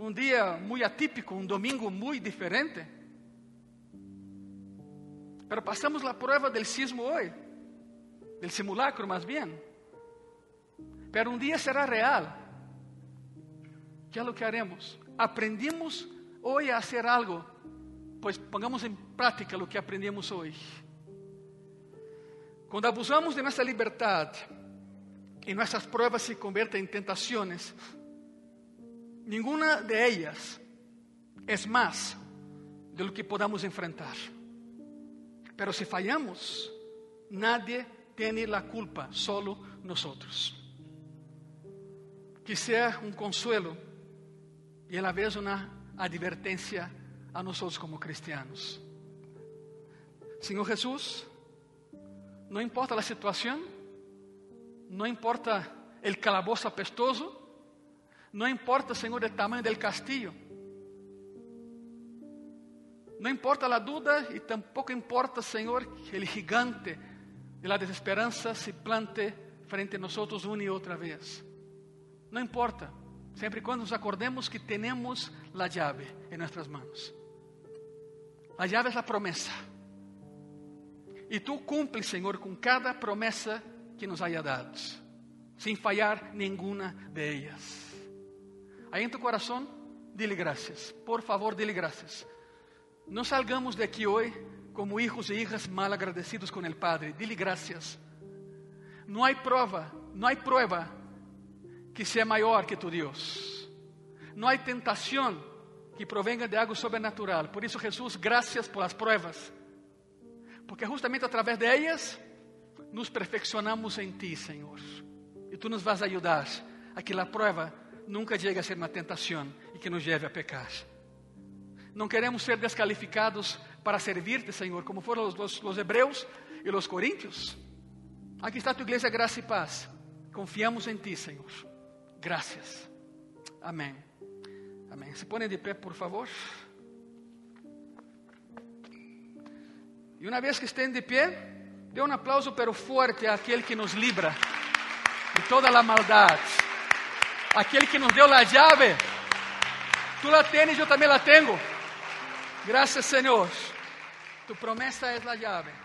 um dia muito atípico, um domingo muito diferente. Pero passamos a prova del sismo hoje, del simulacro mais bem. Pero um dia será real. Que é o que haremos? Aprendimos hoje a fazer algo, pois pongamos em prática o que aprendemos hoje. Quando abusamos de nossa liberdade e nossas provas se convertem em tentações, Ninguna de ellas es más de lo que podamos enfrentar. Pero si fallamos, nadie tiene la culpa, solo nosotros. Que un consuelo y a la vez una advertencia a nosotros como cristianos. Señor Jesús, no importa la situación, no importa el calabozo apestoso, não importa, Senhor, o tamanho do castillo. Não importa a dúvida e tampouco importa, Senhor, que o gigante de la desesperança se plante frente a nós uma e outra vez. Não importa, sempre quando nos acordemos que temos a chave em nossas mãos. A chave é a promessa. E tu cumples, Senhor, com cada promessa que nos haya dado, sem falhar nenhuma de ellas. Aí em tu coração, dile graças. Por favor, dile graças. Não salgamos de aqui hoje como hijos e hijas mal agradecidos com o Padre. Dile gracias. Não há prova, não há prueba que seja maior que tu Deus. Não há tentação que provenga de algo sobrenatural. Por isso, Jesus, gracias por as pruebas. Porque justamente através de ellas nos perfeccionamos em Ti, Senhor. E Tu nos vas ajudar a que a prova nunca llegue a ser uma tentação e que nos lleve a pecar. Não queremos ser descalificados para servirte, Senhor, como foram os, os, os hebreus e os coríntios. Aqui está tu igreja, graça e paz. Confiamos em Ti, Senhor. Graças. Amém. Amém. Se põem de pé, por favor. E uma vez que estén de pé, dê um aplauso, pero forte, àquele que nos libra de toda a maldade. Aquele que nos deu a chave. Tu la tens, eu também la tenho. Graças, Senhor. Tu promessa é a chave.